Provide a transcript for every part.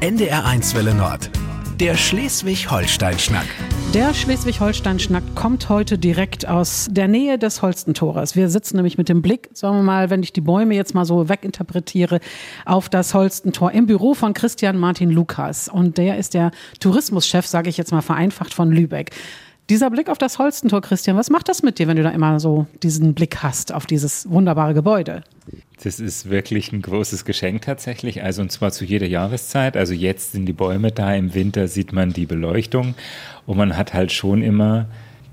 NDR1 Welle Nord. Der Schleswig-Holstein-Schnack. Der Schleswig-Holstein-Schnack kommt heute direkt aus der Nähe des Holstentores. Wir sitzen nämlich mit dem Blick, sagen wir mal, wenn ich die Bäume jetzt mal so weginterpretiere, auf das Holstentor im Büro von Christian Martin Lukas. Und der ist der Tourismuschef, sage ich jetzt mal vereinfacht, von Lübeck. Dieser Blick auf das Holstentor, Christian, was macht das mit dir, wenn du da immer so diesen Blick hast auf dieses wunderbare Gebäude? Das ist wirklich ein großes Geschenk tatsächlich. Also und zwar zu jeder Jahreszeit. Also jetzt sind die Bäume da, im Winter sieht man die Beleuchtung und man hat halt schon immer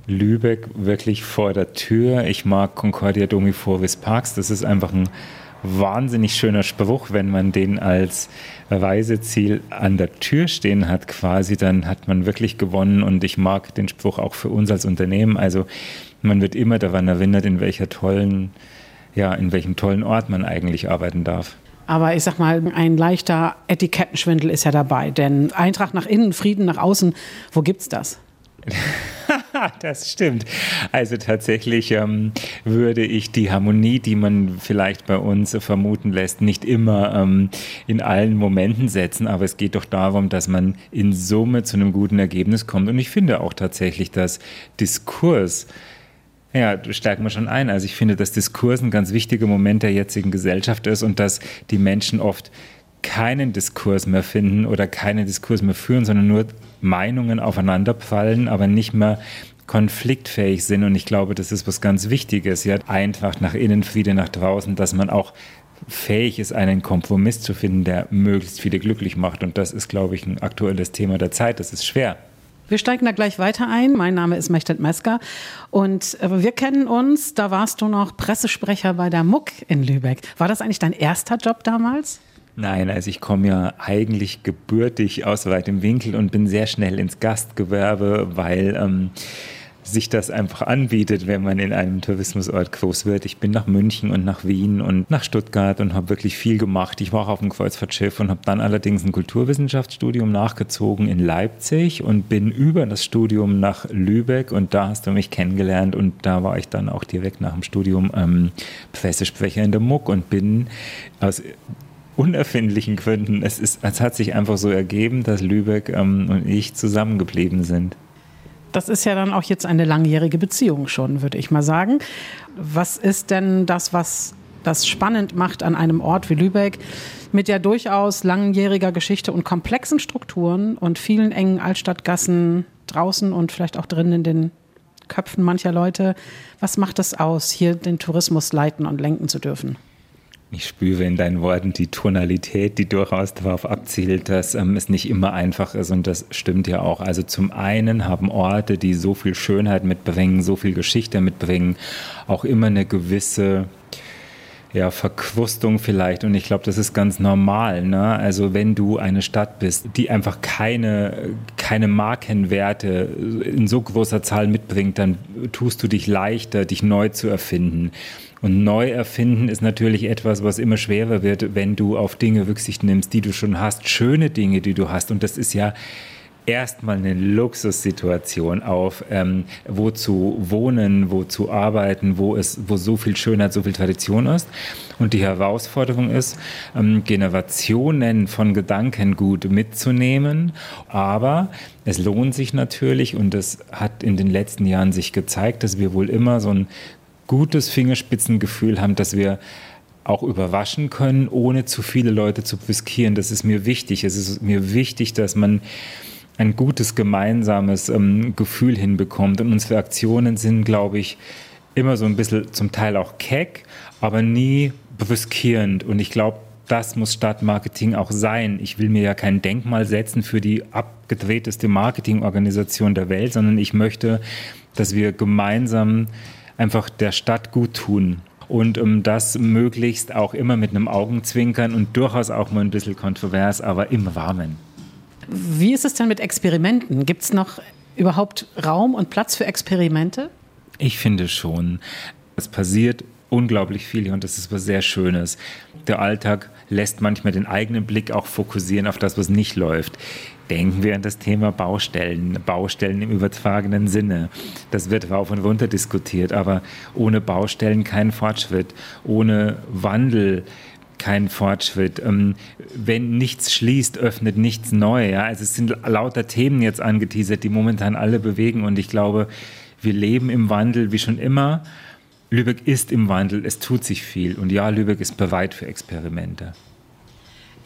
Lübeck wirklich vor der Tür. Ich mag Concordia Domi Forvis Parks. Das ist einfach ein wahnsinnig schöner Spruch, wenn man den als Reiseziel an der Tür stehen hat quasi, dann hat man wirklich gewonnen und ich mag den Spruch auch für uns als Unternehmen. Also man wird immer daran erinnert, in welcher tollen ja, in welchem tollen Ort man eigentlich arbeiten darf. Aber ich sag mal, ein leichter Etikettenschwindel ist ja dabei. Denn Eintracht nach innen, Frieden nach außen, wo gibt's das? das stimmt. Also tatsächlich ähm, würde ich die Harmonie, die man vielleicht bei uns vermuten lässt, nicht immer ähm, in allen Momenten setzen. Aber es geht doch darum, dass man in Summe zu einem guten Ergebnis kommt. Und ich finde auch tatsächlich, dass Diskurs ja, stärken wir schon ein. Also ich finde, dass Diskurs ein ganz wichtiger Moment der jetzigen Gesellschaft ist und dass die Menschen oft keinen Diskurs mehr finden oder keinen Diskurs mehr führen, sondern nur Meinungen aufeinanderprallen, aber nicht mehr konfliktfähig sind. Und ich glaube, das ist was ganz Wichtiges. Ja, einfach nach innen, Friede nach draußen, dass man auch fähig ist, einen Kompromiss zu finden, der möglichst viele glücklich macht. Und das ist, glaube ich, ein aktuelles Thema der Zeit. Das ist schwer. Wir steigen da gleich weiter ein. Mein Name ist Mechtet Mesker und äh, wir kennen uns. Da warst du noch Pressesprecher bei der MUC in Lübeck. War das eigentlich dein erster Job damals? Nein, also ich komme ja eigentlich gebürtig aus weitem Winkel und bin sehr schnell ins Gastgewerbe, weil ähm, sich das einfach anbietet, wenn man in einem Tourismusort groß wird. Ich bin nach München und nach Wien und nach Stuttgart und habe wirklich viel gemacht. Ich war auch auf dem Kreuzfahrtschiff und habe dann allerdings ein Kulturwissenschaftsstudium nachgezogen in Leipzig und bin über das Studium nach Lübeck und da hast du mich kennengelernt und da war ich dann auch direkt nach dem Studium ähm, Pressesprecher in der MUC und bin aus unerfindlichen Gründen, es, ist, es hat sich einfach so ergeben, dass Lübeck ähm, und ich zusammengeblieben sind das ist ja dann auch jetzt eine langjährige Beziehung schon, würde ich mal sagen. Was ist denn das, was das spannend macht an einem Ort wie Lübeck mit ja durchaus langjähriger Geschichte und komplexen Strukturen und vielen engen Altstadtgassen draußen und vielleicht auch drin in den Köpfen mancher Leute. Was macht es aus, hier den Tourismus leiten und lenken zu dürfen? Ich spüre in deinen Worten die Tonalität, die durchaus darauf abzielt, dass ähm, es nicht immer einfach ist und das stimmt ja auch. Also zum einen haben Orte, die so viel Schönheit mitbringen, so viel Geschichte mitbringen, auch immer eine gewisse ja, Verkrustung vielleicht. Und ich glaube, das ist ganz normal. Ne? Also wenn du eine Stadt bist, die einfach keine, keine Markenwerte in so großer Zahl mitbringt, dann tust du dich leichter, dich neu zu erfinden. Und neu erfinden ist natürlich etwas, was immer schwerer wird, wenn du auf Dinge Rücksicht nimmst, die du schon hast, schöne Dinge, die du hast. Und das ist ja erstmal eine Luxussituation auf, ähm, wo zu wohnen, wo zu arbeiten, wo es, wo so viel Schönheit, so viel Tradition ist. Und die Herausforderung ist, ähm, Generationen von Gedankengut mitzunehmen. Aber es lohnt sich natürlich und es hat in den letzten Jahren sich gezeigt, dass wir wohl immer so ein gutes Fingerspitzengefühl haben, dass wir auch überraschen können, ohne zu viele Leute zu riskieren. Das ist mir wichtig. Es ist mir wichtig, dass man ein gutes gemeinsames ähm, Gefühl hinbekommt. Und unsere Aktionen sind, glaube ich, immer so ein bisschen zum Teil auch keck, aber nie brüskierend. Und ich glaube, das muss Stadtmarketing auch sein. Ich will mir ja kein Denkmal setzen für die abgedrehteste Marketingorganisation der Welt, sondern ich möchte, dass wir gemeinsam einfach der Stadt gut tun. Und um das möglichst auch immer mit einem Augenzwinkern und durchaus auch mal ein bisschen kontrovers, aber im Rahmen. Wie ist es denn mit Experimenten? Gibt es noch überhaupt Raum und Platz für Experimente? Ich finde schon. Es passiert unglaublich viel hier und das ist was sehr Schönes. Der Alltag lässt manchmal den eigenen Blick auch fokussieren auf das, was nicht läuft. Denken wir an das Thema Baustellen, Baustellen im übertragenen Sinne. Das wird rauf und runter diskutiert, aber ohne Baustellen kein Fortschritt, ohne Wandel kein Fortschritt. Ähm, wenn nichts schließt, öffnet nichts neu. Ja? Also es sind lauter Themen jetzt angeteasert, die momentan alle bewegen und ich glaube, wir leben im Wandel wie schon immer. Lübeck ist im Wandel, es tut sich viel und ja, Lübeck ist bereit für Experimente.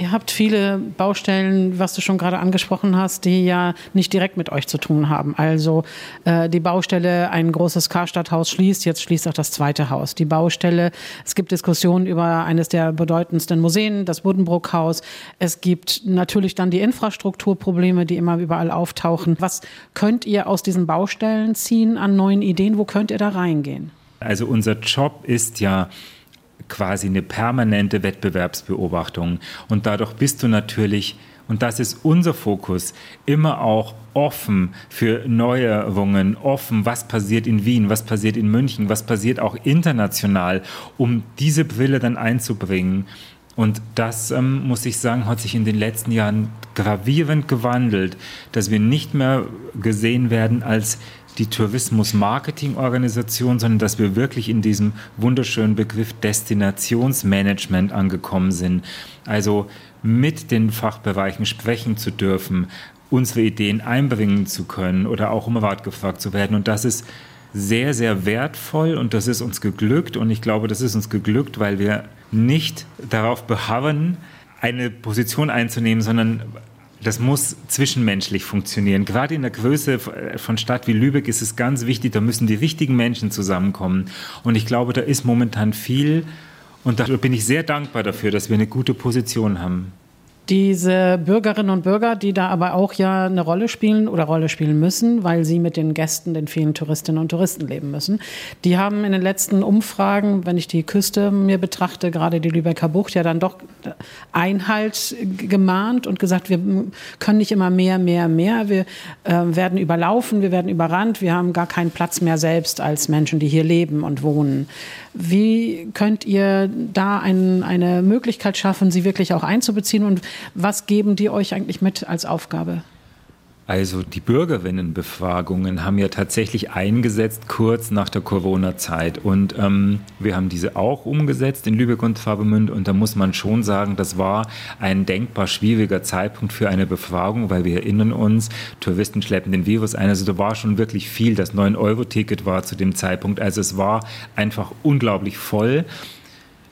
Ihr habt viele Baustellen, was du schon gerade angesprochen hast, die ja nicht direkt mit euch zu tun haben. Also äh, die Baustelle, ein großes Karstadthaus schließt, jetzt schließt auch das zweite Haus. Die Baustelle, es gibt Diskussionen über eines der bedeutendsten Museen, das Buddenbrook-Haus. Es gibt natürlich dann die Infrastrukturprobleme, die immer überall auftauchen. Was könnt ihr aus diesen Baustellen ziehen an neuen Ideen? Wo könnt ihr da reingehen? Also unser Job ist ja, quasi eine permanente Wettbewerbsbeobachtung. Und dadurch bist du natürlich, und das ist unser Fokus, immer auch offen für Neuerungen, offen, was passiert in Wien, was passiert in München, was passiert auch international, um diese Brille dann einzubringen. Und das, ähm, muss ich sagen, hat sich in den letzten Jahren gravierend gewandelt, dass wir nicht mehr gesehen werden als die Tourismus-Marketing-Organisation, sondern dass wir wirklich in diesem wunderschönen Begriff Destinationsmanagement angekommen sind. Also mit den Fachbereichen sprechen zu dürfen, unsere Ideen einbringen zu können oder auch um Rat gefragt zu werden. Und das ist sehr, sehr wertvoll und das ist uns geglückt. Und ich glaube, das ist uns geglückt, weil wir nicht darauf beharren, eine Position einzunehmen, sondern das muss zwischenmenschlich funktionieren. Gerade in der Größe von Stadt wie Lübeck ist es ganz wichtig, da müssen die richtigen Menschen zusammenkommen. Und ich glaube, da ist momentan viel. Und da bin ich sehr dankbar dafür, dass wir eine gute Position haben diese Bürgerinnen und Bürger, die da aber auch ja eine Rolle spielen oder Rolle spielen müssen, weil sie mit den Gästen, den vielen Touristinnen und Touristen leben müssen, die haben in den letzten Umfragen, wenn ich die Küste mir betrachte, gerade die Lübecker Bucht, ja dann doch Einhalt gemahnt und gesagt, wir können nicht immer mehr, mehr, mehr. Wir äh, werden überlaufen, wir werden überrannt, wir haben gar keinen Platz mehr selbst als Menschen, die hier leben und wohnen. Wie könnt ihr da ein, eine Möglichkeit schaffen, sie wirklich auch einzubeziehen und was geben die euch eigentlich mit als Aufgabe? Also die Bürgerinnenbefragungen haben ja tatsächlich eingesetzt kurz nach der Corona-Zeit. Und ähm, wir haben diese auch umgesetzt in Lübeck und Travemünd und da muss man schon sagen, das war ein denkbar schwieriger Zeitpunkt für eine Befragung, weil wir erinnern uns, Touristen schleppen den Virus ein, also da war schon wirklich viel, das 9-Euro-Ticket war zu dem Zeitpunkt, also es war einfach unglaublich voll.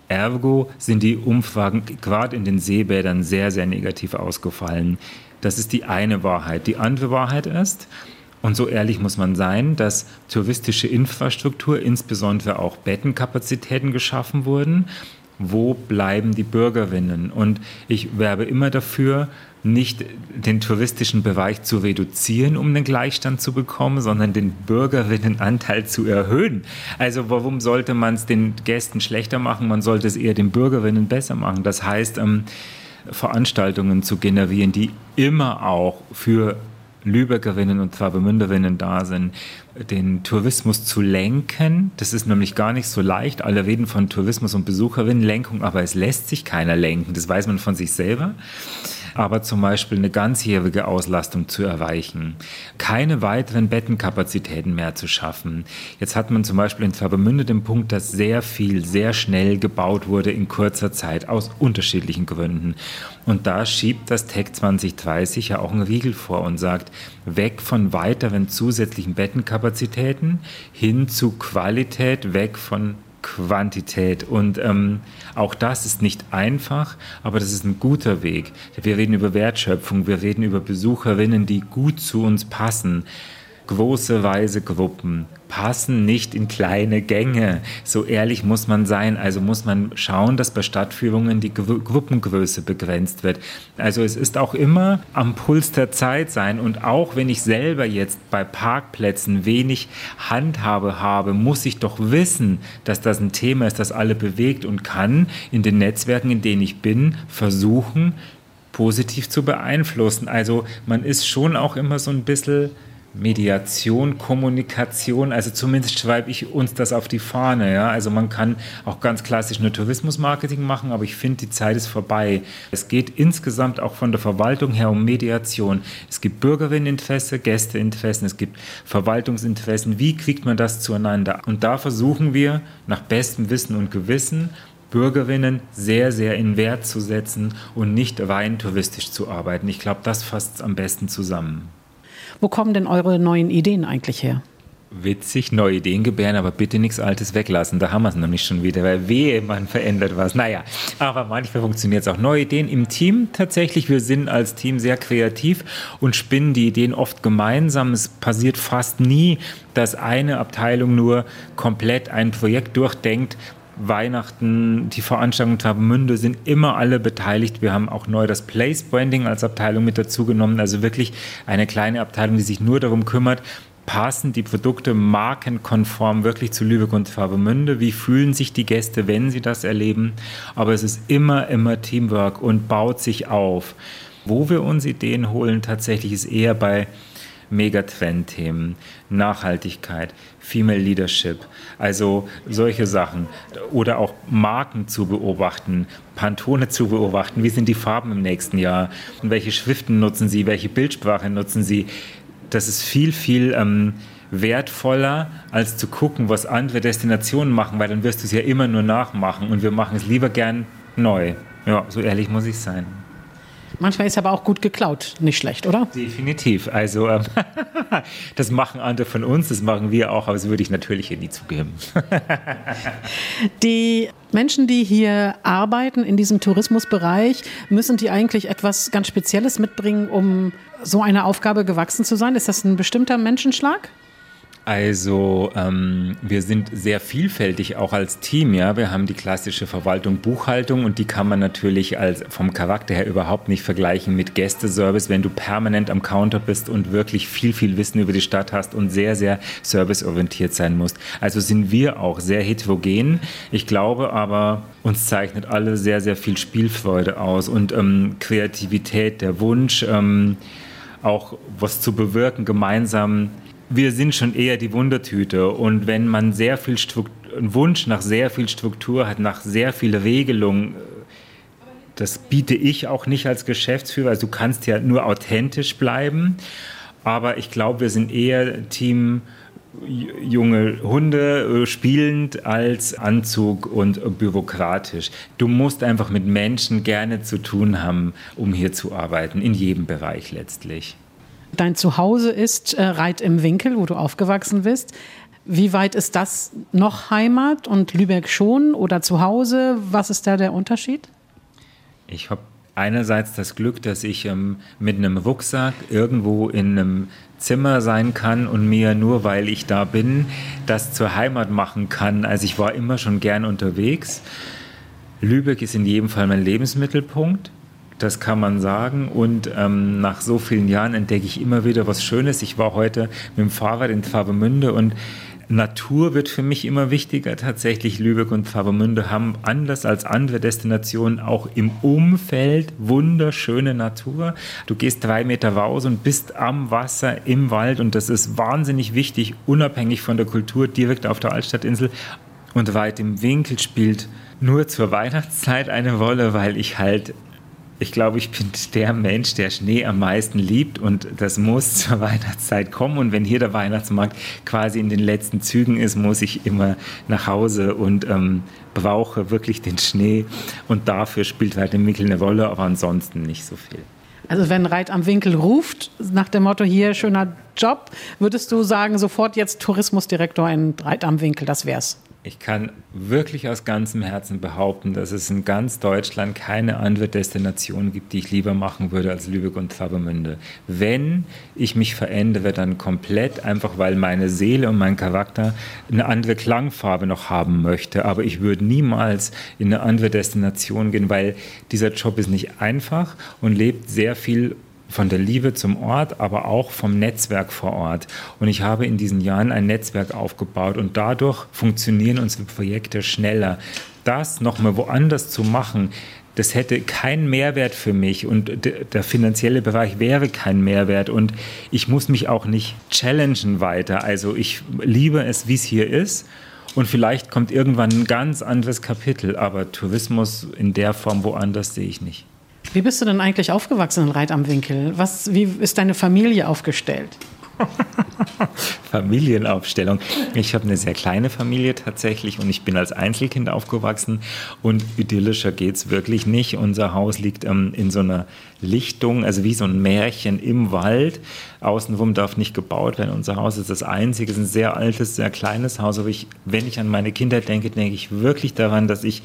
Ergo sind die Umfragen gerade in den Seebädern sehr, sehr negativ ausgefallen. Das ist die eine Wahrheit. Die andere Wahrheit ist, und so ehrlich muss man sein, dass touristische Infrastruktur, insbesondere auch Bettenkapazitäten geschaffen wurden. Wo bleiben die Bürgerinnen? Und ich werbe immer dafür, nicht den touristischen Bereich zu reduzieren, um den Gleichstand zu bekommen, sondern den Bürgerinnenanteil zu erhöhen. Also warum sollte man es den Gästen schlechter machen? Man sollte es eher den Bürgerinnen besser machen. Das heißt, ähm, Veranstaltungen zu generieren, die immer auch für Lübeckerinnen und Travemünderinnen da sind, den Tourismus zu lenken. Das ist nämlich gar nicht so leicht. Alle reden von Tourismus und Besucherinnenlenkung, aber es lässt sich keiner lenken. Das weiß man von sich selber aber zum Beispiel eine ganzjährige Auslastung zu erreichen, keine weiteren Bettenkapazitäten mehr zu schaffen. Jetzt hat man zum Beispiel in Travemünde den Punkt, dass sehr viel, sehr schnell gebaut wurde in kurzer Zeit aus unterschiedlichen Gründen. Und da schiebt das Tech 2030 ja auch einen Riegel vor und sagt, weg von weiteren zusätzlichen Bettenkapazitäten hin zu Qualität, weg von Quantität. Und ähm, auch das ist nicht einfach, aber das ist ein guter Weg. Wir reden über Wertschöpfung, wir reden über Besucherinnen, die gut zu uns passen große Reisegruppen passen nicht in kleine Gänge. So ehrlich muss man sein. Also muss man schauen, dass bei Stadtführungen die Gru Gruppengröße begrenzt wird. Also es ist auch immer am Puls der Zeit sein. Und auch wenn ich selber jetzt bei Parkplätzen wenig Handhabe habe, muss ich doch wissen, dass das ein Thema ist, das alle bewegt und kann in den Netzwerken, in denen ich bin, versuchen, positiv zu beeinflussen. Also man ist schon auch immer so ein bisschen Mediation, Kommunikation, also zumindest schreibe ich uns das auf die Fahne. Ja? Also man kann auch ganz klassisch nur Tourismusmarketing machen, aber ich finde, die Zeit ist vorbei. Es geht insgesamt auch von der Verwaltung her um Mediation. Es gibt Bürgerinneninteresse, Gästeinteressen, es gibt Verwaltungsinteressen. Wie kriegt man das zueinander? Und da versuchen wir nach bestem Wissen und Gewissen Bürgerinnen sehr, sehr in Wert zu setzen und nicht rein touristisch zu arbeiten. Ich glaube, das fasst am besten zusammen. Wo kommen denn eure neuen Ideen eigentlich her? Witzig, neue Ideen gebären, aber bitte nichts Altes weglassen. Da haben wir es nämlich schon wieder, weil wehe, man verändert was. Naja, aber manchmal funktioniert es auch. Neue Ideen im Team tatsächlich. Wir sind als Team sehr kreativ und spinnen die Ideen oft gemeinsam. Es passiert fast nie, dass eine Abteilung nur komplett ein Projekt durchdenkt. Weihnachten, die Veranstaltung Travemünde sind immer alle beteiligt. Wir haben auch neu das Place Branding als Abteilung mit dazu genommen. Also wirklich eine kleine Abteilung, die sich nur darum kümmert, passen die Produkte markenkonform wirklich zu Lübeck und Travemünde? Wie fühlen sich die Gäste, wenn sie das erleben? Aber es ist immer, immer Teamwork und baut sich auf. Wo wir uns Ideen holen, tatsächlich ist eher bei Megatrend-Themen, Nachhaltigkeit, Female Leadership, also solche Sachen. Oder auch Marken zu beobachten, Pantone zu beobachten. Wie sind die Farben im nächsten Jahr? Und welche Schriften nutzen sie? Welche Bildsprache nutzen sie? Das ist viel, viel ähm, wertvoller, als zu gucken, was andere Destinationen machen, weil dann wirst du es ja immer nur nachmachen und wir machen es lieber gern neu. Ja, so ehrlich muss ich sein. Manchmal ist aber auch gut geklaut, nicht schlecht, oder? Definitiv. Also ähm, das machen andere von uns, das machen wir auch, aber das würde ich natürlich hier nie zugeben. die Menschen, die hier arbeiten in diesem Tourismusbereich, müssen die eigentlich etwas ganz Spezielles mitbringen, um so einer Aufgabe gewachsen zu sein? Ist das ein bestimmter Menschenschlag? Also ähm, wir sind sehr vielfältig auch als Team. Ja, wir haben die klassische Verwaltung, Buchhaltung und die kann man natürlich als vom Charakter her überhaupt nicht vergleichen mit Gästeservice, wenn du permanent am Counter bist und wirklich viel viel Wissen über die Stadt hast und sehr sehr serviceorientiert sein musst. Also sind wir auch sehr heterogen. Ich glaube aber uns zeichnet alle sehr sehr viel Spielfreude aus und ähm, Kreativität, der Wunsch ähm, auch was zu bewirken gemeinsam wir sind schon eher die Wundertüte. Und wenn man sehr viel Struktur, einen Wunsch nach sehr viel Struktur hat, nach sehr viel Regelung, das biete ich auch nicht als Geschäftsführer. Also du kannst ja nur authentisch bleiben. Aber ich glaube, wir sind eher Team junge Hunde äh, spielend als Anzug und bürokratisch. Du musst einfach mit Menschen gerne zu tun haben, um hier zu arbeiten, in jedem Bereich letztlich. Dein Zuhause ist äh, Reit im Winkel, wo du aufgewachsen bist. Wie weit ist das noch Heimat und Lübeck schon oder zu Hause? Was ist da der Unterschied? Ich habe einerseits das Glück, dass ich ähm, mit einem Rucksack irgendwo in einem Zimmer sein kann und mir nur weil ich da bin, das zur Heimat machen kann. Also ich war immer schon gern unterwegs. Lübeck ist in jedem Fall mein Lebensmittelpunkt. Das kann man sagen. Und ähm, nach so vielen Jahren entdecke ich immer wieder was Schönes. Ich war heute mit dem Fahrrad in Travemünde und Natur wird für mich immer wichtiger. Tatsächlich Lübeck und Travemünde haben anders als andere Destinationen auch im Umfeld wunderschöne Natur. Du gehst drei Meter raus und bist am Wasser im Wald und das ist wahnsinnig wichtig, unabhängig von der Kultur direkt auf der Altstadtinsel. Und weit im Winkel spielt nur zur Weihnachtszeit eine Rolle, weil ich halt ich glaube, ich bin der Mensch, der Schnee am meisten liebt und das muss zur Weihnachtszeit kommen. Und wenn hier der Weihnachtsmarkt quasi in den letzten Zügen ist, muss ich immer nach Hause und ähm, brauche wirklich den Schnee. Und dafür spielt halt der Mickel eine Rolle, aber ansonsten nicht so viel. Also wenn Reit am Winkel ruft, nach dem Motto hier schöner Job, würdest du sagen, sofort jetzt Tourismusdirektor in Reit am Winkel, das wär's? Ich kann wirklich aus ganzem Herzen behaupten, dass es in ganz Deutschland keine andere Destination gibt, die ich lieber machen würde als Lübeck und Travemünde. Wenn ich mich verändere, dann komplett, einfach weil meine Seele und mein Charakter eine andere Klangfarbe noch haben möchte. Aber ich würde niemals in eine andere Destination gehen, weil dieser Job ist nicht einfach und lebt sehr viel von der Liebe zum Ort, aber auch vom Netzwerk vor Ort. Und ich habe in diesen Jahren ein Netzwerk aufgebaut und dadurch funktionieren unsere Projekte schneller. Das nochmal woanders zu machen, das hätte keinen Mehrwert für mich und der finanzielle Bereich wäre kein Mehrwert und ich muss mich auch nicht challengen weiter. Also ich liebe es, wie es hier ist und vielleicht kommt irgendwann ein ganz anderes Kapitel, aber Tourismus in der Form woanders sehe ich nicht. Wie bist du denn eigentlich aufgewachsen in Reit am Winkel? Was, wie ist deine Familie aufgestellt? Familienaufstellung. Ich habe eine sehr kleine Familie tatsächlich und ich bin als Einzelkind aufgewachsen und idyllischer geht es wirklich nicht. Unser Haus liegt ähm, in so einer Lichtung, also wie so ein Märchen im Wald. Außenrum darf nicht gebaut werden. Unser Haus ist das einzige, ist ein sehr altes, sehr kleines Haus. Aber ich, wenn ich an meine Kinder denke, denke ich wirklich daran, dass ich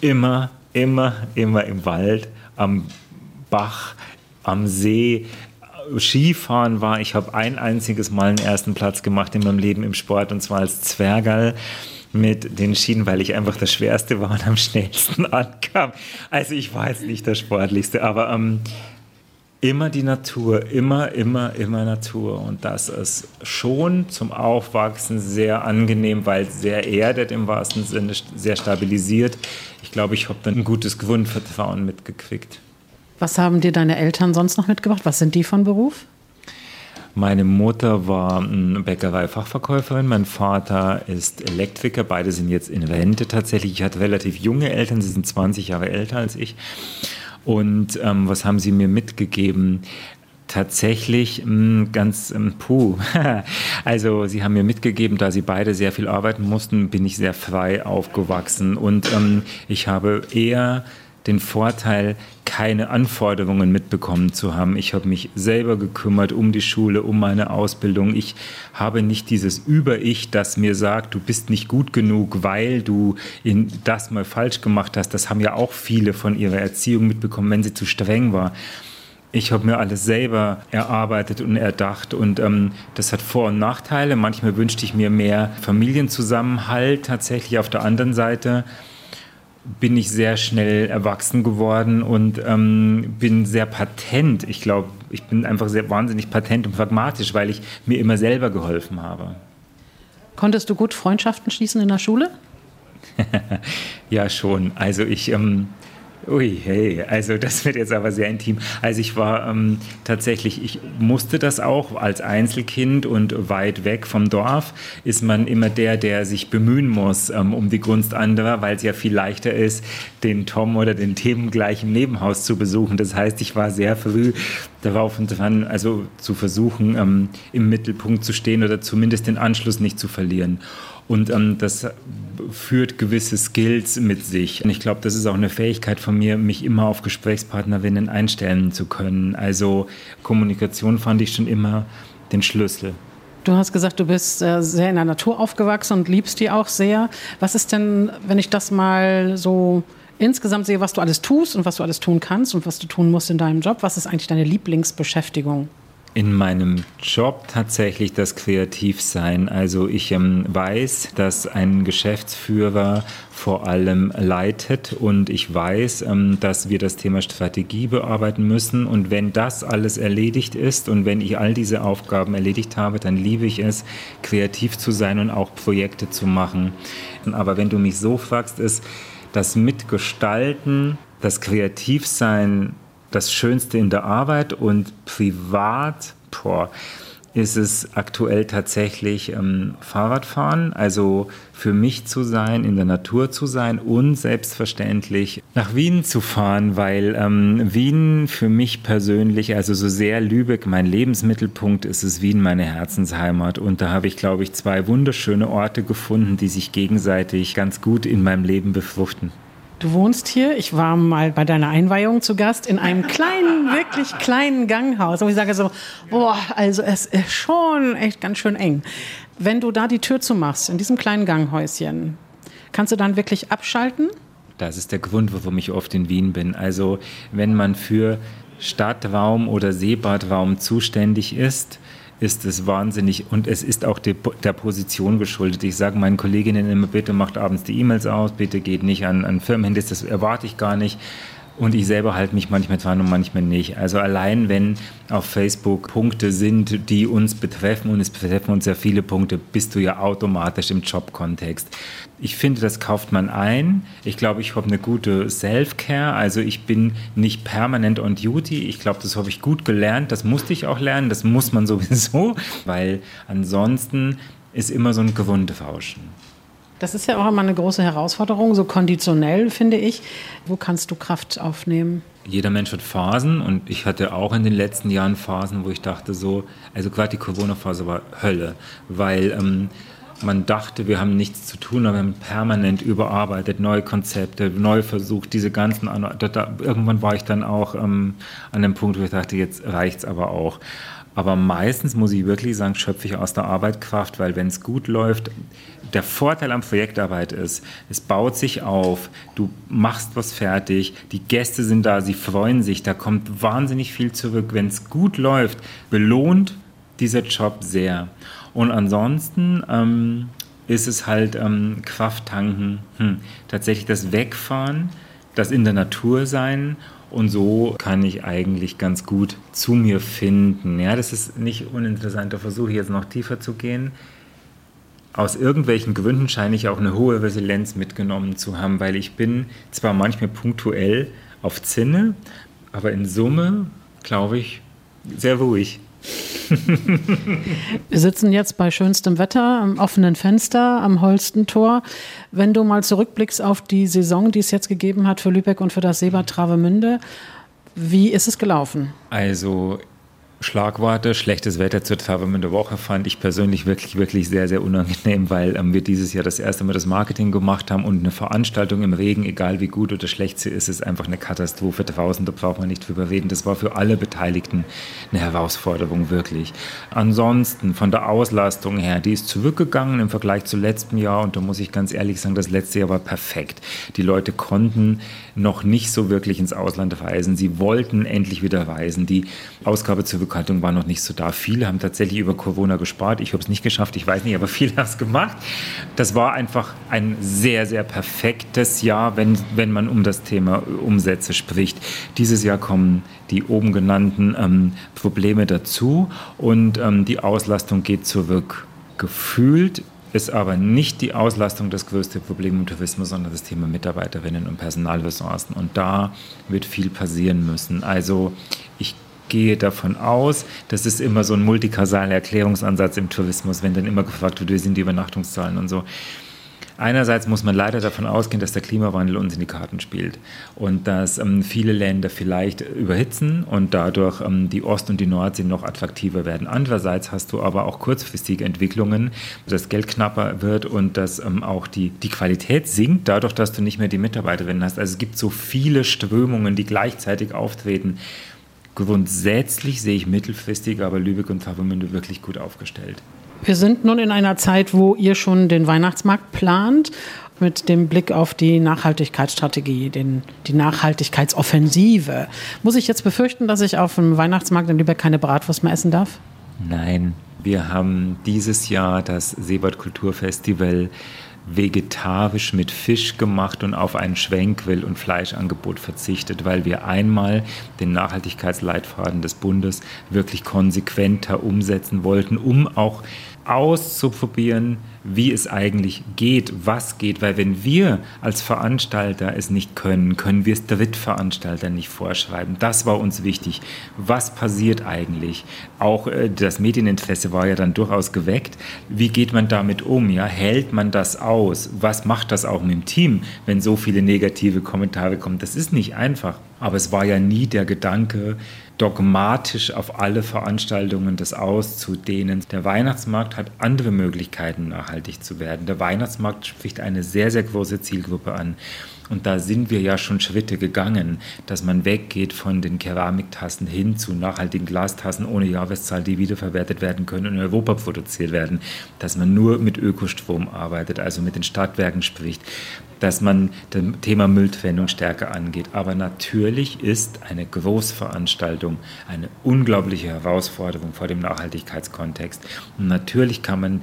immer, immer, immer im Wald, am Bach, am See, Skifahren war. Ich habe ein einziges Mal einen ersten Platz gemacht in meinem Leben im Sport und zwar als Zwergerl mit den Schienen, weil ich einfach das Schwerste war und am schnellsten ankam. Also ich war jetzt nicht der Sportlichste, aber ähm, immer die Natur, immer, immer, immer Natur. Und das ist schon zum Aufwachsen sehr angenehm, weil sehr erdet im wahrsten Sinne, sehr stabilisiert. Ich glaube, ich habe dann ein gutes Grundvertrauen mitgekriegt. Was haben dir deine Eltern sonst noch mitgebracht? Was sind die von Beruf? Meine Mutter war Bäckerei-Fachverkäuferin, mein Vater ist Elektriker, beide sind jetzt in Rente tatsächlich. Ich hatte relativ junge Eltern, sie sind 20 Jahre älter als ich. Und ähm, was haben sie mir mitgegeben? Tatsächlich mh, ganz ähm, puh. also sie haben mir mitgegeben, da sie beide sehr viel arbeiten mussten, bin ich sehr frei aufgewachsen und ähm, ich habe eher den Vorteil, keine Anforderungen mitbekommen zu haben. Ich habe mich selber gekümmert um die Schule, um meine Ausbildung. Ich habe nicht dieses Über-Ich, das mir sagt, du bist nicht gut genug, weil du in das mal falsch gemacht hast. Das haben ja auch viele von ihrer Erziehung mitbekommen, wenn sie zu streng war. Ich habe mir alles selber erarbeitet und erdacht und ähm, das hat Vor- und Nachteile. Manchmal wünschte ich mir mehr Familienzusammenhalt tatsächlich auf der anderen Seite bin ich sehr schnell erwachsen geworden und ähm, bin sehr patent. Ich glaube, ich bin einfach sehr wahnsinnig patent und pragmatisch, weil ich mir immer selber geholfen habe. Konntest du gut Freundschaften schließen in der Schule? ja, schon. Also ich ähm, Ui, hey, also das wird jetzt aber sehr intim. Also ich war ähm, tatsächlich, ich musste das auch als Einzelkind und weit weg vom Dorf ist man immer der, der sich bemühen muss ähm, um die Gunst anderer, weil es ja viel leichter ist, den Tom oder den Tim gleich im Nebenhaus zu besuchen. Das heißt, ich war sehr früh darauf und dran, also zu versuchen, ähm, im Mittelpunkt zu stehen oder zumindest den Anschluss nicht zu verlieren. Und ähm, das führt gewisse Skills mit sich. Und ich glaube, das ist auch eine Fähigkeit von mir, mich immer auf Gesprächspartnerinnen einstellen zu können. Also Kommunikation fand ich schon immer den Schlüssel. Du hast gesagt, du bist äh, sehr in der Natur aufgewachsen und liebst die auch sehr. Was ist denn, wenn ich das mal so insgesamt sehe, was du alles tust und was du alles tun kannst und was du tun musst in deinem Job? Was ist eigentlich deine Lieblingsbeschäftigung? In meinem Job tatsächlich das Kreativsein. Also ich ähm, weiß, dass ein Geschäftsführer vor allem leitet und ich weiß, ähm, dass wir das Thema Strategie bearbeiten müssen. Und wenn das alles erledigt ist und wenn ich all diese Aufgaben erledigt habe, dann liebe ich es, kreativ zu sein und auch Projekte zu machen. Aber wenn du mich so fragst, ist das Mitgestalten, das Kreativsein das Schönste in der Arbeit und privat, boah, ist es aktuell tatsächlich ähm, Fahrradfahren, also für mich zu sein, in der Natur zu sein und selbstverständlich nach Wien zu fahren, weil ähm, Wien für mich persönlich, also so sehr Lübeck mein Lebensmittelpunkt ist, ist Wien meine Herzensheimat und da habe ich, glaube ich, zwei wunderschöne Orte gefunden, die sich gegenseitig ganz gut in meinem Leben befruchten. Du wohnst hier. Ich war mal bei deiner Einweihung zu Gast in einem kleinen, wirklich kleinen Ganghaus. Und ich sage so, boah, also es ist schon echt ganz schön eng. Wenn du da die Tür zumachst, in diesem kleinen Ganghäuschen, kannst du dann wirklich abschalten? Das ist der Grund, warum ich oft in Wien bin. Also wenn man für Stadtraum oder Seebadraum zuständig ist, ist es wahnsinnig und es ist auch die, der Position geschuldet. Ich sage meinen Kolleginnen immer, bitte macht abends die E-Mails aus, bitte geht nicht an, an Firmenhandys, das erwarte ich gar nicht. Und ich selber halte mich manchmal dran und manchmal nicht. Also allein wenn auf Facebook Punkte sind, die uns betreffen und es betreffen uns ja viele Punkte, bist du ja automatisch im Jobkontext. Ich finde, das kauft man ein. Ich glaube, ich habe eine gute Self-Care. Also ich bin nicht permanent on duty. Ich glaube, das habe ich gut gelernt. Das musste ich auch lernen. Das muss man sowieso, weil ansonsten ist immer so ein Gewunderauschen. Das ist ja auch immer eine große Herausforderung, so konditionell finde ich. Wo kannst du Kraft aufnehmen? Jeder Mensch hat Phasen und ich hatte auch in den letzten Jahren Phasen, wo ich dachte so, also gerade die Corona-Phase war Hölle, weil ähm, man dachte, wir haben nichts zu tun, aber wir haben permanent überarbeitet, neue Konzepte, neu versucht, diese ganzen. Da, da, irgendwann war ich dann auch ähm, an dem Punkt, wo ich dachte, jetzt reicht es aber auch. Aber meistens muss ich wirklich sagen, schöpfe ich aus der Arbeit Kraft, weil wenn es gut läuft, der Vorteil am Projektarbeit ist, es baut sich auf, du machst was fertig, die Gäste sind da, sie freuen sich, da kommt wahnsinnig viel zurück. Wenn es gut läuft, belohnt dieser Job sehr. Und ansonsten ähm, ist es halt ähm, Krafttanken, hm, tatsächlich das Wegfahren, das in der Natur sein und so kann ich eigentlich ganz gut zu mir finden. Ja, das ist nicht uninteressant. Da versuche jetzt noch tiefer zu gehen. Aus irgendwelchen Gründen scheine ich auch eine hohe Resilienz mitgenommen zu haben, weil ich bin zwar manchmal punktuell auf Zinne, aber in Summe, glaube ich, sehr ruhig. Wir sitzen jetzt bei schönstem Wetter am offenen Fenster am Holstentor. Wenn du mal zurückblickst auf die Saison, die es jetzt gegeben hat für Lübeck und für das Seebad Travemünde, wie ist es gelaufen? Also Schlagworte, schlechtes Wetter zur Travemünde Woche fand ich persönlich wirklich, wirklich sehr, sehr unangenehm, weil ähm, wir dieses Jahr das erste Mal das Marketing gemacht haben und eine Veranstaltung im Regen, egal wie gut oder schlecht sie ist, ist einfach eine Katastrophe draußen, da braucht man nicht drüber reden. Das war für alle Beteiligten eine Herausforderung, wirklich. Ansonsten von der Auslastung her, die ist zurückgegangen im Vergleich zu letztem Jahr und da muss ich ganz ehrlich sagen, das letzte Jahr war perfekt. Die Leute konnten noch nicht so wirklich ins Ausland reisen. Sie wollten endlich wieder reisen. Die Ausgabe zur Zurückhaltung war noch nicht so da. Viele haben tatsächlich über Corona gespart. Ich habe es nicht geschafft, ich weiß nicht, aber viele haben es gemacht. Das war einfach ein sehr, sehr perfektes Jahr, wenn, wenn man um das Thema Umsätze spricht. Dieses Jahr kommen die oben genannten ähm, Probleme dazu und ähm, die Auslastung geht zurück. Gefühlt ist aber nicht die Auslastung das größte Problem im Tourismus, sondern das Thema Mitarbeiterinnen und Personalressourcen. Und da wird viel passieren müssen. Also ich gehe davon aus, das ist immer so ein multikausaler Erklärungsansatz im Tourismus, wenn dann immer gefragt wird, wie sind die Übernachtungszahlen und so. Einerseits muss man leider davon ausgehen, dass der Klimawandel uns in die Karten spielt und dass ähm, viele Länder vielleicht überhitzen und dadurch ähm, die Ost- und die Nordsee noch attraktiver werden. Andererseits hast du aber auch kurzfristige Entwicklungen, dass Geld knapper wird und dass ähm, auch die, die Qualität sinkt, dadurch, dass du nicht mehr die Mitarbeiterinnen hast. Also es gibt so viele Strömungen, die gleichzeitig auftreten. Grundsätzlich sehe ich mittelfristig aber Lübeck und Travemünde wirklich gut aufgestellt. Wir sind nun in einer Zeit, wo ihr schon den Weihnachtsmarkt plant mit dem Blick auf die Nachhaltigkeitsstrategie, den, die Nachhaltigkeitsoffensive. Muss ich jetzt befürchten, dass ich auf dem Weihnachtsmarkt in Lübeck keine Bratwurst mehr essen darf? Nein, wir haben dieses Jahr das Seebad Kulturfestival vegetarisch mit Fisch gemacht und auf ein Schwenkgrill und Fleischangebot verzichtet, weil wir einmal den Nachhaltigkeitsleitfaden des Bundes wirklich konsequenter umsetzen wollten, um auch auszuprobieren, wie es eigentlich geht, was geht, weil wenn wir als Veranstalter es nicht können, können wir es Drittveranstaltern nicht vorschreiben. Das war uns wichtig. Was passiert eigentlich? Auch äh, das Medieninteresse war ja dann durchaus geweckt. Wie geht man damit um? Ja, hält man das aus? Was macht das auch mit dem Team, wenn so viele negative Kommentare kommen? Das ist nicht einfach. Aber es war ja nie der Gedanke, dogmatisch auf alle Veranstaltungen das auszudehnen. Der Weihnachtsmarkt hat andere Möglichkeiten, nachhaltig zu werden. Der Weihnachtsmarkt spricht eine sehr, sehr große Zielgruppe an. Und da sind wir ja schon Schritte gegangen, dass man weggeht von den Keramiktassen hin zu nachhaltigen Glastassen ohne Jahreszahl, die wiederverwertet werden können und in Europa produziert werden. Dass man nur mit Ökostrom arbeitet, also mit den Stadtwerken spricht dass man das Thema Mülltrennung stärker angeht. Aber natürlich ist eine Großveranstaltung eine unglaubliche Herausforderung vor dem Nachhaltigkeitskontext. Und natürlich kann man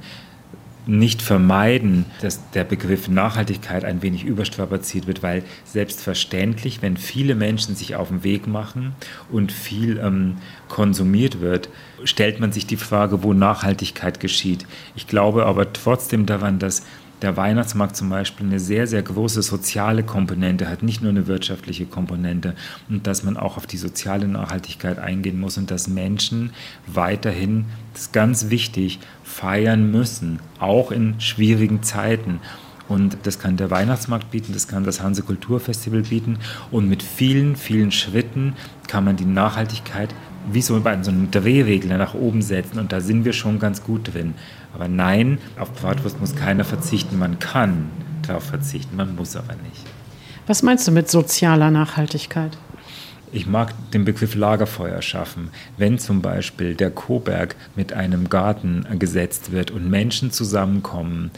nicht vermeiden, dass der Begriff Nachhaltigkeit ein wenig überstrapaziert wird, weil selbstverständlich, wenn viele Menschen sich auf den Weg machen und viel ähm, konsumiert wird, stellt man sich die Frage, wo Nachhaltigkeit geschieht. Ich glaube aber trotzdem daran, dass der Weihnachtsmarkt zum Beispiel eine sehr, sehr große soziale Komponente hat, nicht nur eine wirtschaftliche Komponente und dass man auch auf die soziale Nachhaltigkeit eingehen muss und dass Menschen weiterhin, das ist ganz wichtig, feiern müssen, auch in schwierigen Zeiten. Und das kann der Weihnachtsmarkt bieten, das kann das Hanse Kulturfestival bieten. Und mit vielen, vielen Schritten kann man die Nachhaltigkeit wie so bei so einem Drehregler nach oben setzen. Und da sind wir schon ganz gut drin. Aber nein, auf Bratwurst muss keiner verzichten. Man kann darauf verzichten, man muss aber nicht. Was meinst du mit sozialer Nachhaltigkeit? Ich mag den Begriff Lagerfeuer schaffen. Wenn zum Beispiel der Koberg mit einem Garten gesetzt wird und Menschen zusammenkommen,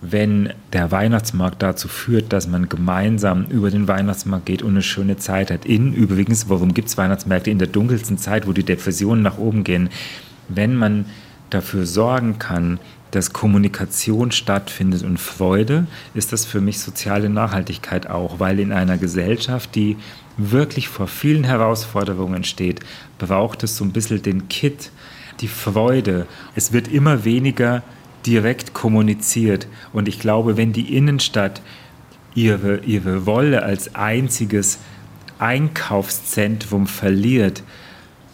wenn der Weihnachtsmarkt dazu führt, dass man gemeinsam über den Weihnachtsmarkt geht und eine schöne Zeit hat. In übrigens, warum gibt es Weihnachtsmärkte in der dunkelsten Zeit, wo die Depressionen nach oben gehen? Wenn man dafür sorgen kann, dass Kommunikation stattfindet und Freude, ist das für mich soziale Nachhaltigkeit auch, weil in einer Gesellschaft, die wirklich vor vielen Herausforderungen steht, braucht es so ein bisschen den Kit, die Freude. Es wird immer weniger direkt kommuniziert und ich glaube, wenn die Innenstadt ihre, ihre Wolle als einziges Einkaufszentrum verliert,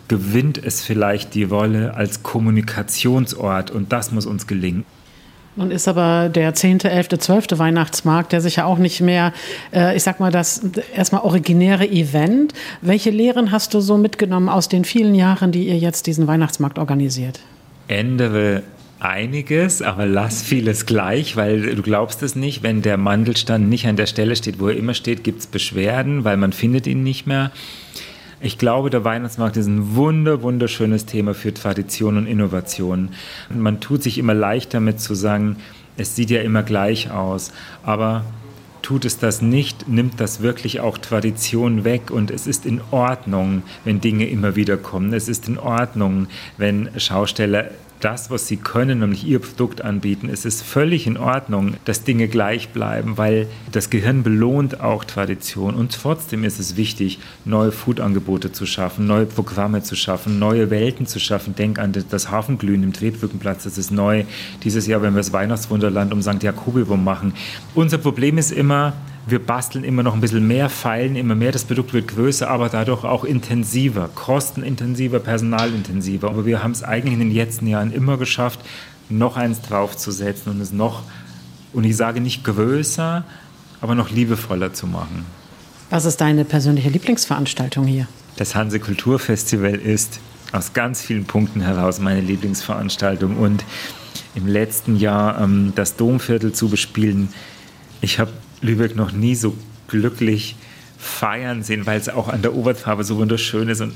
gewinnt es vielleicht die Rolle als Kommunikationsort und das muss uns gelingen. Nun ist aber der 10., 11., 12. Weihnachtsmarkt, der sich ja auch nicht mehr, äh, ich sag mal, das erstmal originäre Event. Welche Lehren hast du so mitgenommen aus den vielen Jahren, die ihr jetzt diesen Weihnachtsmarkt organisiert? Ändere einiges, aber lass vieles gleich, weil du glaubst es nicht, wenn der Mandelstand nicht an der Stelle steht, wo er immer steht, gibt es Beschwerden, weil man findet ihn nicht mehr. Ich glaube, der Weihnachtsmarkt ist ein wunder, wunderschönes Thema für Tradition und Innovation. Und man tut sich immer leicht damit zu sagen, es sieht ja immer gleich aus. Aber tut es das nicht, nimmt das wirklich auch Tradition weg und es ist in Ordnung, wenn Dinge immer wieder kommen. Es ist in Ordnung, wenn Schausteller das, was sie können, nämlich ihr Produkt anbieten. Es ist völlig in Ordnung, dass Dinge gleich bleiben, weil das Gehirn belohnt auch Tradition. Und trotzdem ist es wichtig, neue Food-Angebote zu schaffen, neue Programme zu schaffen, neue Welten zu schaffen. Denk an das Hafenglühen im Tretbrückenplatz, das ist neu. Dieses Jahr werden wir das Weihnachtswunderland um St. Jakobivum machen. Unser Problem ist immer, wir basteln immer noch ein bisschen mehr, feilen immer mehr, das Produkt wird größer, aber dadurch auch intensiver, kostenintensiver, personalintensiver. Aber wir haben es eigentlich in den letzten Jahren immer geschafft, noch eins draufzusetzen und es noch, und ich sage nicht größer, aber noch liebevoller zu machen. Was ist deine persönliche Lieblingsveranstaltung hier? Das Hanse Kulturfestival ist aus ganz vielen Punkten heraus meine Lieblingsveranstaltung und im letzten Jahr ähm, das Domviertel zu bespielen. Ich habe Lübeck noch nie so glücklich feiern sehen, weil es auch an der Oberfarbe so wunderschön ist. Und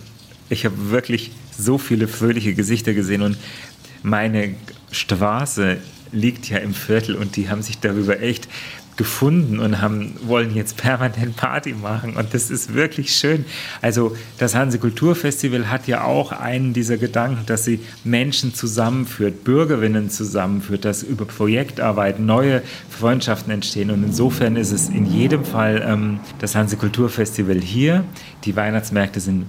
ich habe wirklich so viele fröhliche Gesichter gesehen. Und meine Straße liegt ja im Viertel und die haben sich darüber echt gefunden und haben, wollen jetzt permanent Party machen. Und das ist wirklich schön. Also das Hanse Kulturfestival hat ja auch einen dieser Gedanken, dass sie Menschen zusammenführt, Bürgerinnen zusammenführt, dass über Projektarbeit neue Freundschaften entstehen. Und insofern ist es in jedem Fall ähm, das Hanse Kulturfestival hier. Die Weihnachtsmärkte sind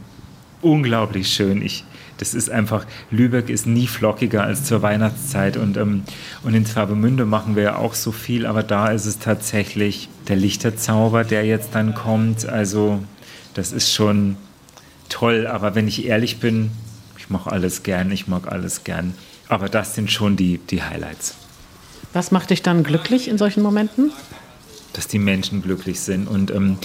unglaublich schön. Ich das ist einfach, Lübeck ist nie flockiger als zur Weihnachtszeit und, ähm, und in Travemünde machen wir ja auch so viel, aber da ist es tatsächlich der Lichterzauber, der jetzt dann kommt. Also das ist schon toll, aber wenn ich ehrlich bin, ich mache alles gern, ich mag alles gern. Aber das sind schon die, die Highlights. Was macht dich dann glücklich in solchen Momenten? Dass die Menschen glücklich sind. Und ähm,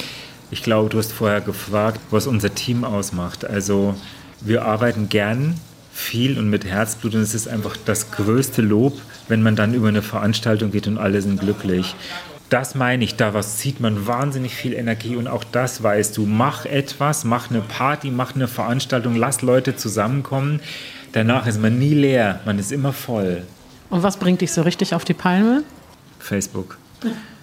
ich glaube, du hast vorher gefragt, was unser Team ausmacht. Also wir arbeiten gern viel und mit Herzblut und es ist einfach das größte Lob, wenn man dann über eine Veranstaltung geht und alle sind glücklich. Das meine ich, da was zieht man wahnsinnig viel Energie und auch das weißt du. Mach etwas, mach eine Party, mach eine Veranstaltung, lass Leute zusammenkommen. Danach ist man nie leer, man ist immer voll. Und was bringt dich so richtig auf die Palme? Facebook.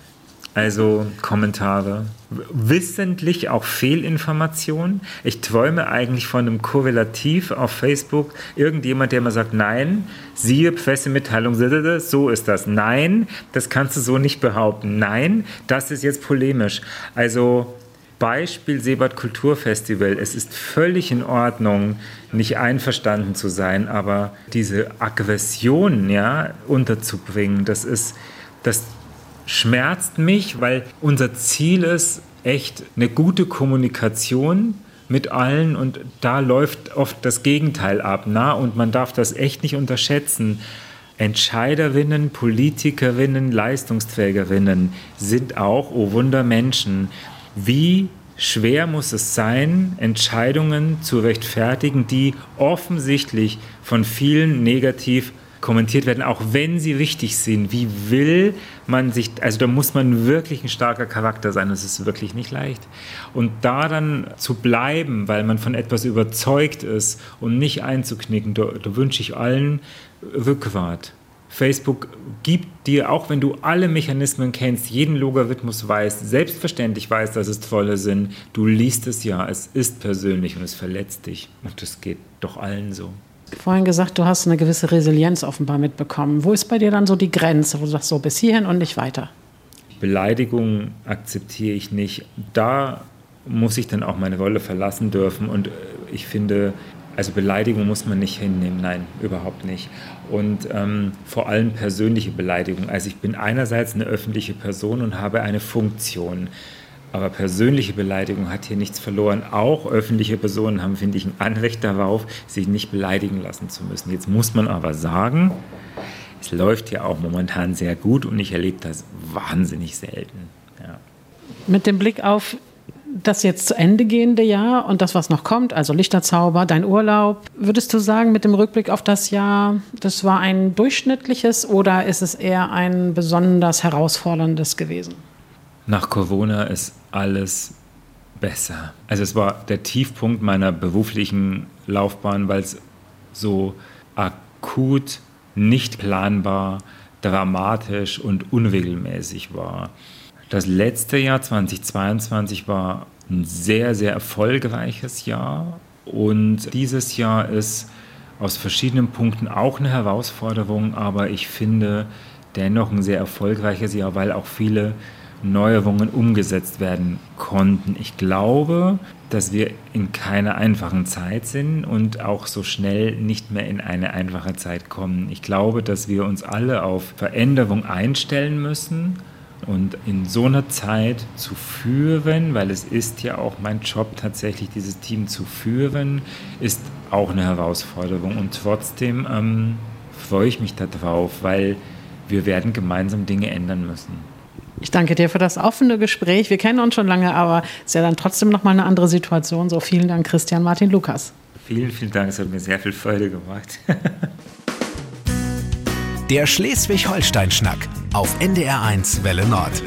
Also Kommentare. Wissentlich auch Fehlinformationen. Ich träume eigentlich von einem Korrelativ auf Facebook. Irgendjemand, der mir sagt, nein, siehe Pressemitteilung, so ist das. Nein, das kannst du so nicht behaupten. Nein, das ist jetzt polemisch. Also Beispiel Sebert Kulturfestival. Es ist völlig in Ordnung, nicht einverstanden zu sein, aber diese Aggression ja, unterzubringen, das ist, das schmerzt mich, weil unser Ziel ist echt eine gute Kommunikation mit allen und da läuft oft das Gegenteil ab. Na? Und man darf das echt nicht unterschätzen. Entscheiderinnen, Politikerinnen, Leistungsträgerinnen sind auch, oh Wunder, Menschen. Wie schwer muss es sein, Entscheidungen zu rechtfertigen, die offensichtlich von vielen negativ kommentiert werden, auch wenn sie richtig sind. Wie will man sich, also da muss man wirklich ein starker Charakter sein, das ist wirklich nicht leicht. Und da dann zu bleiben, weil man von etwas überzeugt ist und nicht einzuknicken, da, da wünsche ich allen Rückgrat. Facebook gibt dir, auch wenn du alle Mechanismen kennst, jeden Logarithmus weißt, selbstverständlich weißt, dass es tolle sind, du liest es ja, es ist persönlich und es verletzt dich. Und das geht doch allen so vorhin gesagt, du hast eine gewisse Resilienz offenbar mitbekommen. Wo ist bei dir dann so die Grenze, wo du sagst, so bis hierhin und nicht weiter? Beleidigung akzeptiere ich nicht. Da muss ich dann auch meine Rolle verlassen dürfen. Und äh, ich finde, also Beleidigung muss man nicht hinnehmen. Nein, überhaupt nicht. Und ähm, vor allem persönliche Beleidigung. Also ich bin einerseits eine öffentliche Person und habe eine Funktion. Aber persönliche Beleidigung hat hier nichts verloren. Auch öffentliche Personen haben, finde ich, ein Anrecht darauf, sich nicht beleidigen lassen zu müssen. Jetzt muss man aber sagen, es läuft ja auch momentan sehr gut und ich erlebe das wahnsinnig selten. Ja. Mit dem Blick auf das jetzt zu Ende gehende Jahr und das, was noch kommt, also Lichterzauber, dein Urlaub, würdest du sagen, mit dem Rückblick auf das Jahr, das war ein durchschnittliches oder ist es eher ein besonders herausforderndes gewesen? Nach Corona ist alles besser. Also es war der Tiefpunkt meiner beruflichen Laufbahn, weil es so akut, nicht planbar, dramatisch und unregelmäßig war. Das letzte Jahr 2022 war ein sehr, sehr erfolgreiches Jahr und dieses Jahr ist aus verschiedenen Punkten auch eine Herausforderung, aber ich finde dennoch ein sehr erfolgreiches Jahr, weil auch viele Neuerungen umgesetzt werden konnten. Ich glaube, dass wir in keiner einfachen Zeit sind und auch so schnell nicht mehr in eine einfache Zeit kommen. Ich glaube, dass wir uns alle auf Veränderung einstellen müssen und in so einer Zeit zu führen, weil es ist ja auch mein Job tatsächlich, dieses Team zu führen, ist auch eine Herausforderung. Und trotzdem ähm, freue ich mich darauf, weil wir werden gemeinsam Dinge ändern müssen. Ich danke dir für das offene Gespräch. Wir kennen uns schon lange, aber es ist ja dann trotzdem noch mal eine andere Situation. So vielen Dank, Christian Martin Lukas. Vielen, vielen Dank. Es hat mir sehr viel Freude gemacht. Der Schleswig-Holstein-Schnack auf NDR1 Welle Nord.